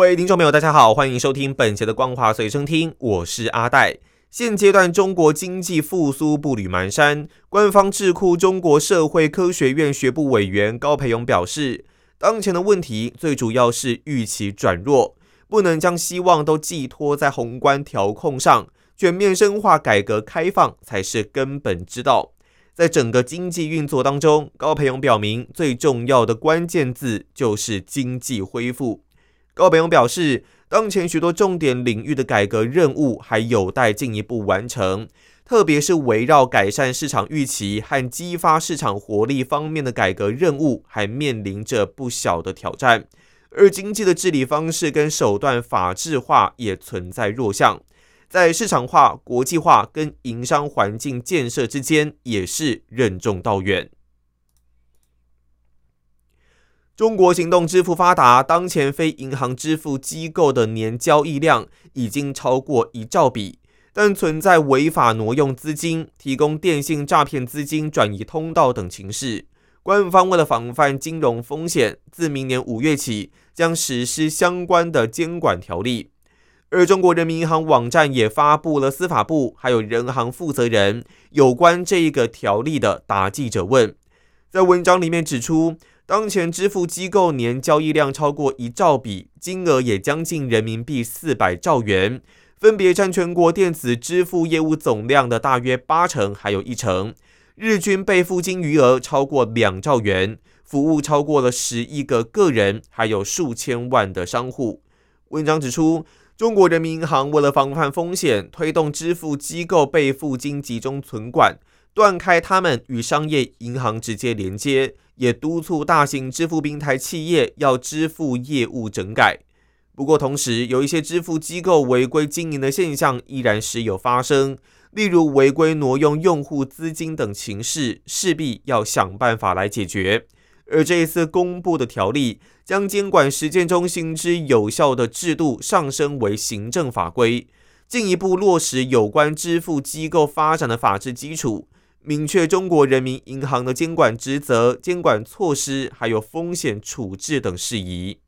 位听众朋友，大家好，欢迎收听本节的《光华随身听》，我是阿戴。现阶段中国经济复苏步履蹒跚，官方智库中国社会科学院学部委员高培勇表示，当前的问题最主要是预期转弱，不能将希望都寄托在宏观调控上，全面深化改革开放才是根本之道。在整个经济运作当中，高培勇表明，最重要的关键字就是经济恢复。高培勇表示，当前许多重点领域的改革任务还有待进一步完成，特别是围绕改善市场预期和激发市场活力方面的改革任务，还面临着不小的挑战。而经济的治理方式跟手段法治化也存在弱项，在市场化、国际化跟营商环境建设之间，也是任重道远。中国行动支付发达，当前非银行支付机构的年交易量已经超过一兆笔，但存在违法挪用资金、提供电信诈骗资金转移通道等情势。官方为了防范金融风险，自明年五月起将实施相关的监管条例。而中国人民银行网站也发布了司法部还有人行负责人有关这一个条例的答记者问，在文章里面指出。当前支付机构年交易量超过一兆笔，金额也将近人民币四百兆元，分别占全国电子支付业务总量的大约八成，还有一成。日均备付金余额超过两兆元，服务超过了十亿个个人，还有数千万的商户。文章指出，中国人民银行为了防范风险，推动支付机构备付金集中存管。断开他们与商业银行直接连接，也督促大型支付平台企业要支付业务整改。不过，同时有一些支付机构违规经营的现象依然时有发生，例如违规挪用用户资金等情势，势必要想办法来解决。而这一次公布的条例，将监管实践中行之有效的制度上升为行政法规，进一步落实有关支付机构发展的法治基础。明确中国人民银行的监管职责、监管措施，还有风险处置等事宜。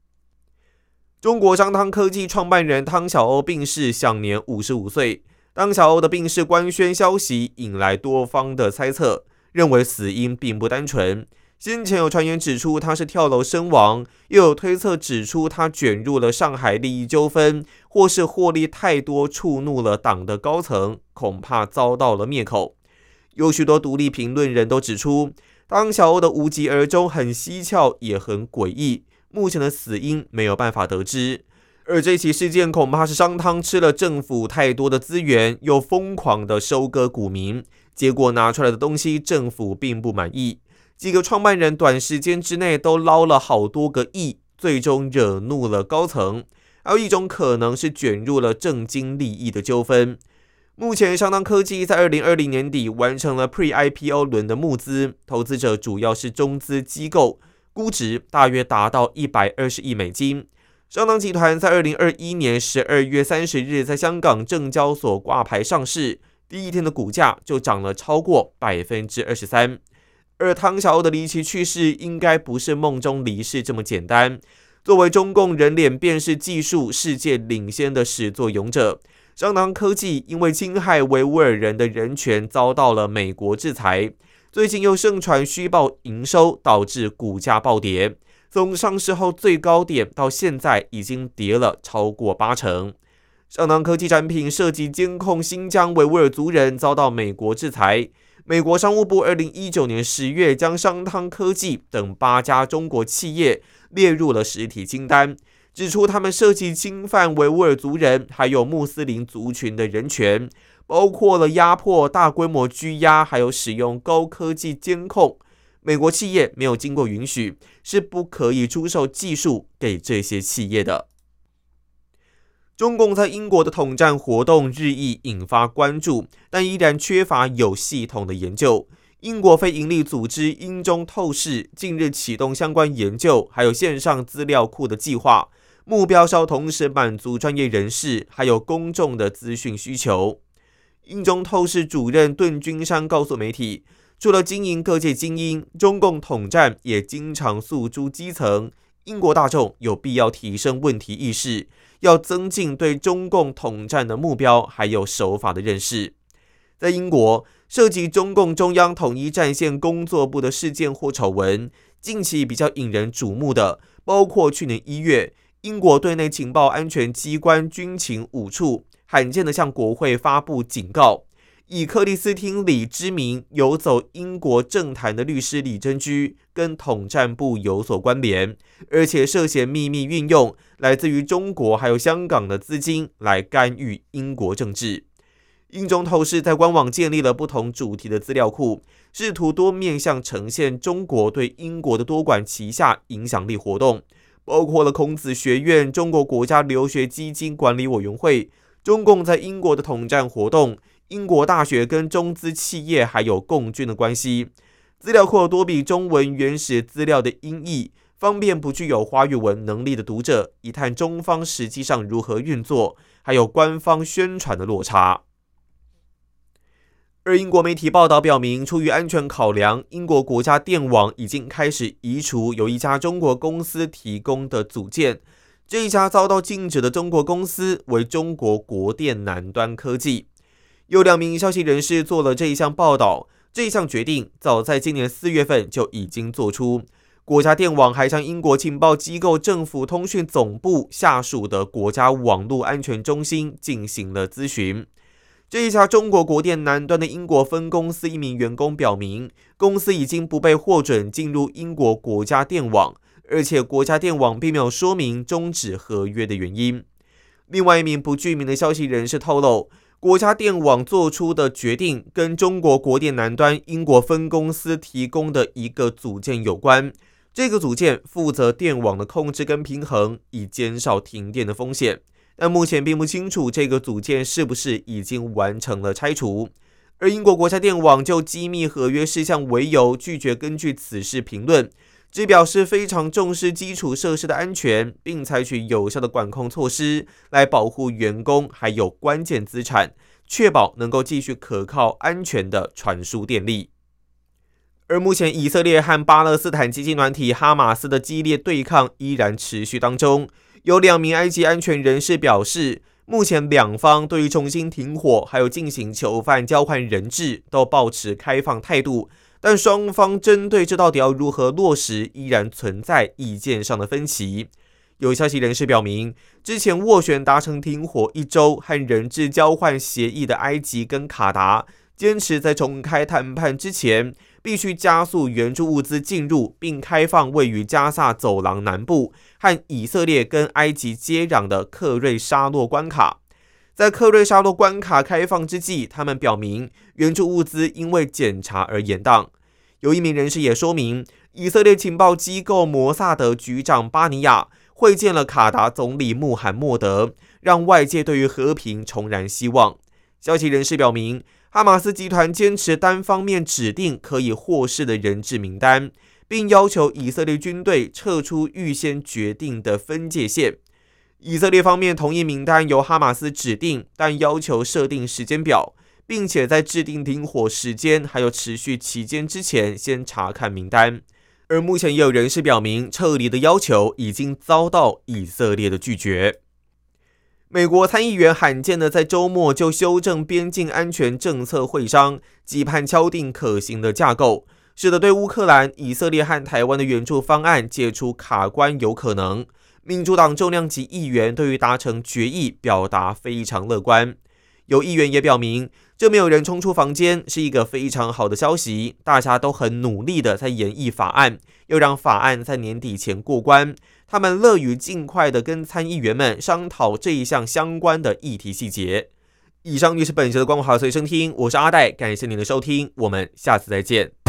中国商汤科技创办人汤小欧病逝，享年五十五岁。汤小欧的病逝官宣消息引来多方的猜测，认为死因并不单纯。先前有传言指出他是跳楼身亡，又有推测指出他卷入了上海利益纠纷，或是获利太多触怒了党的高层，恐怕遭到了灭口。有许多独立评论人都指出，当小欧的无疾而终很蹊跷，也很诡异。目前的死因没有办法得知。而这起事件恐怕是商汤吃了政府太多的资源，又疯狂的收割股民，结果拿出来的东西政府并不满意。几个创办人短时间之内都捞了好多个亿，最终惹怒了高层。还有一种可能是卷入了政经利益的纠纷。目前，商汤科技在二零二零年底完成了 Pre-IPO 轮的募资，投资者主要是中资机构，估值大约达到一百二十亿美金。商汤集团在二零二一年十二月三十日在香港证交所挂牌上市，第一天的股价就涨了超过百分之二十三。而汤小欧的离奇去世，应该不是梦中离世这么简单。作为中共人脸辨识技术世界领先的始作俑者。商汤科技因为侵害维吾尔人的人权遭到了美国制裁，最近又盛传虚报营收，导致股价暴跌。从上市后最高点到现在，已经跌了超过八成。商汤科技产品涉及监控新疆维吾尔族人，遭到美国制裁。美国商务部二零一九年十月将商汤科技等八家中国企业列入了实体清单。指出，他们涉及侵犯维吾尔族人还有穆斯林族群的人权，包括了压迫、大规模拘押，还有使用高科技监控。美国企业没有经过允许，是不可以出售技术给这些企业的。中共在英国的统战活动日益引发关注，但依然缺乏有系统的研究。英国非营利组织英中透视近日启动相关研究，还有线上资料库的计划，目标是要同时满足专业人士还有公众的资讯需求。英中透视主任顿君山告诉媒体，除了经营各界精英，中共统战也经常诉诸基层。英国大众有必要提升问题意识，要增进对中共统战的目标还有手法的认识。在英国，涉及中共中央统一战线工作部的事件或丑闻，近期比较引人瞩目的，包括去年一月，英国对内情报安全机关军情五处罕见的向国会发布警告。以克里斯汀李之名游走英国政坛的律师李珍居，跟统战部有所关联，而且涉嫌秘密运用来自于中国还有香港的资金来干预英国政治。英中透视在官网建立了不同主题的资料库，试图多面向呈现中国对英国的多管齐下影响力活动，包括了孔子学院、中国国家留学基金管理委员会、中共在英国的统战活动。英国大学跟中资企业还有共军的关系，资料库多比中文原始资料的音译，方便不具有华语文能力的读者一探中方实际上如何运作，还有官方宣传的落差。而英国媒体报道表明，出于安全考量，英国国家电网已经开始移除由一家中国公司提供的组件。这一家遭到禁止的中国公司为中国国电南端科技。有两名消息人士做了这一项报道。这一项决定早在今年四月份就已经做出。国家电网还向英国情报机构政府通讯总部下属的国家网络安全中心进行了咨询。这一家中国国电南端的英国分公司一名员工表明，公司已经不被获准进入英国国家电网，而且国家电网并没有说明终止合约的原因。另外一名不具名的消息人士透露。国家电网做出的决定跟中国国电南端英国分公司提供的一个组件有关。这个组件负责电网的控制跟平衡，以减少停电的风险。但目前并不清楚这个组件是不是已经完成了拆除。而英国国家电网就机密合约事项为由，拒绝根据此事评论。只表示非常重视基础设施的安全，并采取有效的管控措施来保护员工还有关键资产，确保能够继续可靠安全的传输电力。而目前以色列和巴勒斯坦激进团体哈马斯的激烈对抗依然持续当中。有两名埃及安全人士表示，目前两方对于重新停火还有进行囚犯交换人质都保持开放态度。但双方针对这到底要如何落实，依然存在意见上的分歧。有消息人士表明，之前斡旋达成停火一周和人质交换协议的埃及跟卡达，坚持在重开谈判之前，必须加速援助物资进入，并开放位于加萨走廊南部和以色列跟埃及接壤的克瑞沙洛关卡。在克瑞沙洛关卡开放之际，他们表明援助物资因为检查而延宕。有一名人士也说明，以色列情报机构摩萨德局长巴尼亚会见了卡达总理穆罕默德，让外界对于和平重燃希望。消息人士表明，哈马斯集团坚持单方面指定可以获释的人质名单，并要求以色列军队撤出预先决定的分界线。以色列方面同意名单由哈马斯指定，但要求设定时间表，并且在制定停火时间还有持续期间之前先查看名单。而目前也有人士表明，撤离的要求已经遭到以色列的拒绝。美国参议员罕见的在周末就修正边境安全政策会商，期盼敲定可行的架构，使得对乌克兰、以色列和台湾的援助方案解除卡关有可能。民主党重量级议员对于达成决议表达非常乐观，有议员也表明，这没有人冲出房间是一个非常好的消息，大家都很努力的在演绎法案，又让法案在年底前过关，他们乐于尽快的跟参议员们商讨这一项相关的议题细节。以上就是本节的光华随身听，我是阿戴，感谢您的收听，我们下次再见。